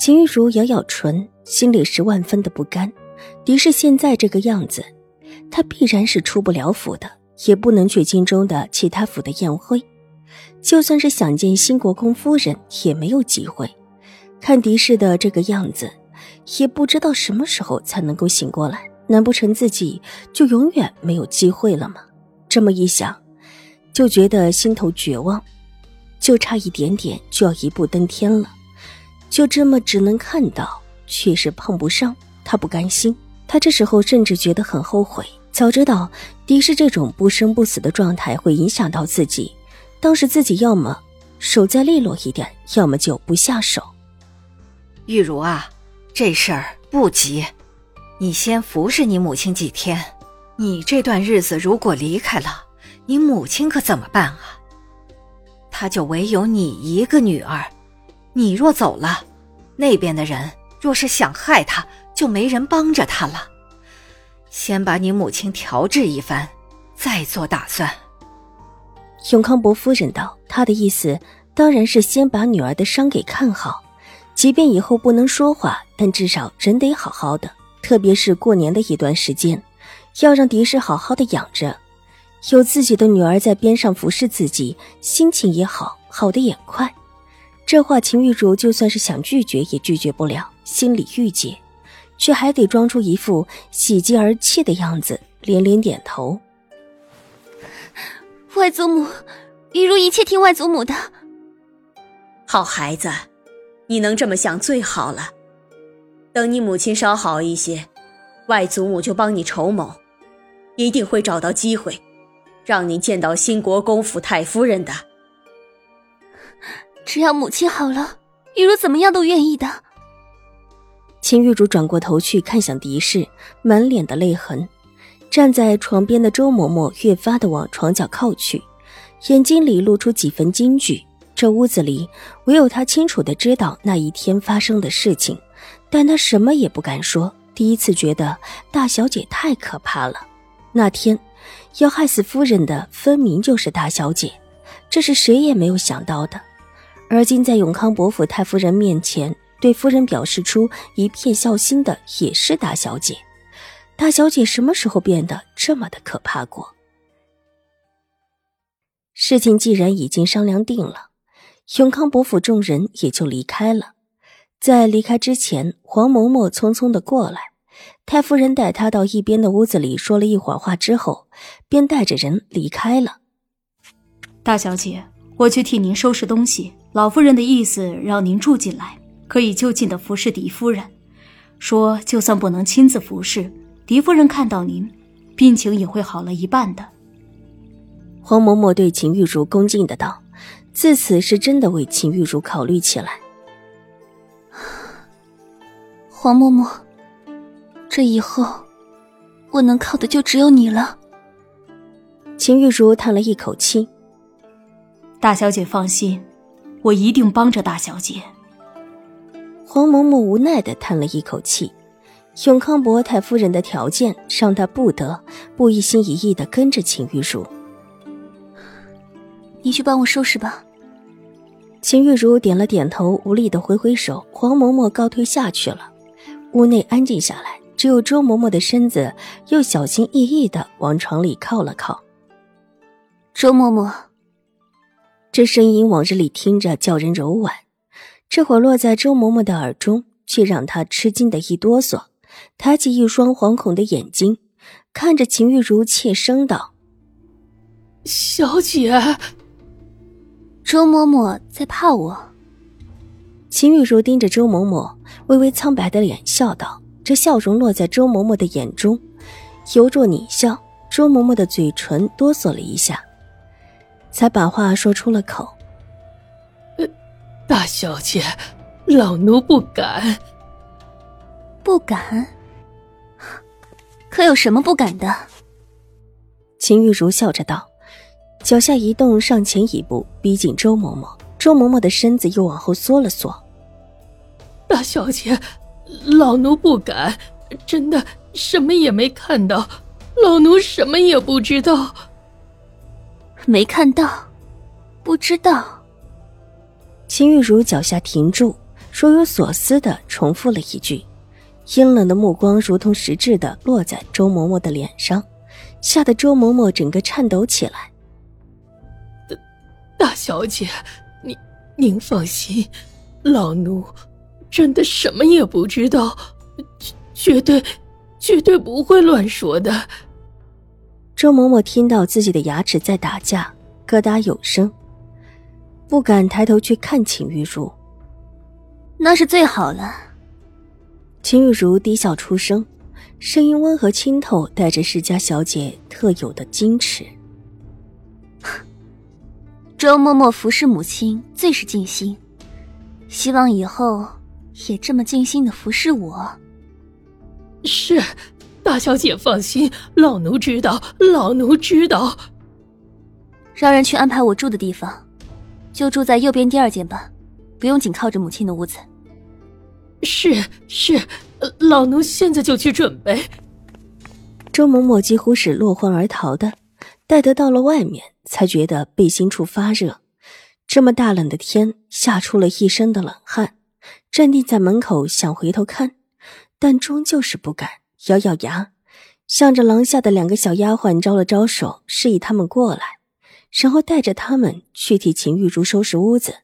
秦玉茹咬咬唇，心里是万分的不甘。狄氏现在这个样子，她必然是出不了府的，也不能去京中的其他府的宴会。就算是想见新国公夫人，也没有机会。看狄氏的这个样子，也不知道什么时候才能够醒过来。难不成自己就永远没有机会了吗？这么一想，就觉得心头绝望，就差一点点就要一步登天了。就这么只能看到，却是碰不上。他不甘心，他这时候甚至觉得很后悔。早知道狄氏这种不生不死的状态会影响到自己，当时自己要么手再利落一点，要么就不下手。玉茹啊，这事儿不急，你先服侍你母亲几天。你这段日子如果离开了，你母亲可怎么办啊？她就唯有你一个女儿。你若走了，那边的人若是想害他，就没人帮着他了。先把你母亲调治一番，再做打算。永康伯夫人道：“他的意思当然是先把女儿的伤给看好，即便以后不能说话，但至少人得好好的。特别是过年的一段时间，要让狄氏好好的养着，有自己的女儿在边上服侍自己，心情也好，好的也快。”这话秦玉茹就算是想拒绝也拒绝不了，心里郁结，却还得装出一副喜极而泣的样子，连连点头。外祖母，玉茹一切听外祖母的。好孩子，你能这么想最好了。等你母亲稍好一些，外祖母就帮你筹谋，一定会找到机会，让你见到新国公府太夫人的。只要母亲好了，玉茹怎么样都愿意的。秦玉茹转过头去看向狄氏，满脸的泪痕。站在床边的周嬷嬷越发的往床角靠去，眼睛里露出几分惊惧。这屋子里唯有她清楚的知道那一天发生的事情，但她什么也不敢说。第一次觉得大小姐太可怕了。那天要害死夫人的分明就是大小姐，这是谁也没有想到的。而今在永康伯府太夫人面前，对夫人表示出一片孝心的也是大小姐。大小姐什么时候变得这么的可怕过？事情既然已经商量定了，永康伯府众人也就离开了。在离开之前，黄嬷嬷匆匆的过来，太夫人带她到一边的屋子里说了一会儿话之后，便带着人离开了。大小姐，我去替您收拾东西。老夫人的意思让您住进来，可以就近的服侍狄夫人。说就算不能亲自服侍，狄夫人看到您，病情也会好了一半的。黄嬷嬷对秦玉茹恭敬的道：“自此是真的为秦玉茹考虑起来。”黄嬷嬷，这以后我能靠的就只有你了。秦玉茹叹了一口气：“大小姐放心。”我一定帮着大小姐。黄嬷嬷无奈的叹了一口气，永康伯太夫人的条件让她不得不一心一意的跟着秦玉茹。你去帮我收拾吧。秦玉茹点了点头，无力的挥挥手，黄嬷嬷告退下去了。屋内安静下来，只有周嬷嬷的身子又小心翼翼的往床里靠了靠。周嬷嬷。这声音往日里听着叫人柔婉，这会儿落在周嬷嬷的耳中，却让她吃惊的一哆嗦，抬起一双惶恐的眼睛，看着秦玉茹，怯声道：“小姐。”周嬷嬷在怕我。秦玉茹盯着周嬷嬷微微苍白的脸，笑道：“这笑容落在周嬷嬷的眼中，犹若狞笑。”周嬷嬷的嘴唇哆嗦了一下。才把话说出了口。大小姐，老奴不敢。不敢？可有什么不敢的？秦玉茹笑着道，脚下一动，上前一步，逼近周嬷嬷。周嬷嬷的身子又往后缩了缩。大小姐，老奴不敢，真的什么也没看到，老奴什么也不知道。没看到，不知道。秦玉茹脚下停住，若有所思的重复了一句，阴冷的目光如同实质的落在周嬷嬷的脸上，吓得周嬷嬷整个颤抖起来。大大小姐，您您放心，老奴真的什么也不知道，绝对绝对不会乱说的。周嬷嬷听到自己的牙齿在打架，咯哒有声，不敢抬头去看秦玉茹。那是最好了。秦玉茹低笑出声，声音温和清透，带着世家小姐特有的矜持。周嬷嬷服侍母亲最是尽心，希望以后也这么尽心的服侍我。是。大小姐放心，老奴知道，老奴知道。让人去安排我住的地方，就住在右边第二间吧，不用紧靠着母亲的屋子。是是，老奴现在就去准备。周嬷嬷几乎是落荒而逃的，待得到了外面，才觉得背心处发热。这么大冷的天，吓出了一身的冷汗，站定在门口想回头看，但终究是不敢。咬咬牙，向着廊下的两个小丫鬟招了招手，示意他们过来，然后带着他们去替秦玉茹收拾屋子。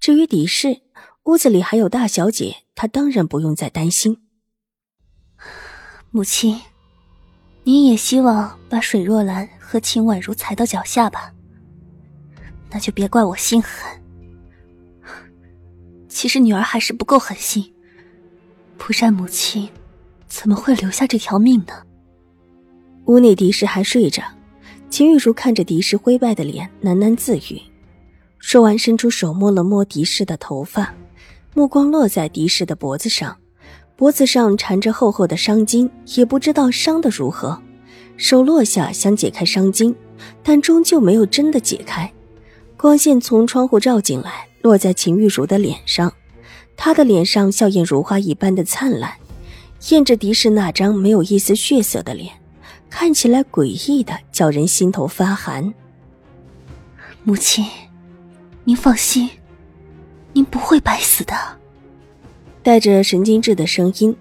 至于底事，屋子里还有大小姐，她当然不用再担心。母亲，您也希望把水若兰和秦婉如踩到脚下吧？那就别怪我心狠。其实女儿还是不够狠心，不然母亲。怎么会留下这条命呢？屋内狄氏还睡着，秦玉茹看着狄氏灰败的脸，喃喃自语。说完，伸出手摸了摸狄氏的头发，目光落在狄氏的脖子上，脖子上缠着厚厚的伤巾，也不知道伤的如何。手落下，想解开伤巾，但终究没有真的解开。光线从窗户照进来，落在秦玉茹的脸上，她的脸上笑靥如花一般的灿烂。验着狄氏那张没有一丝血色的脸，看起来诡异的叫人心头发寒。母亲，您放心，您不会白死的。带着神经质的声音，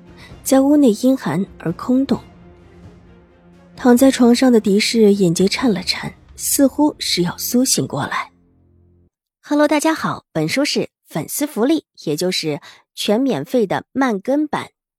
在屋内阴寒而空洞。躺在床上的狄氏眼睛颤了颤，似乎是要苏醒过来。Hello，大家好，本书是粉丝福利，也就是全免费的慢更版。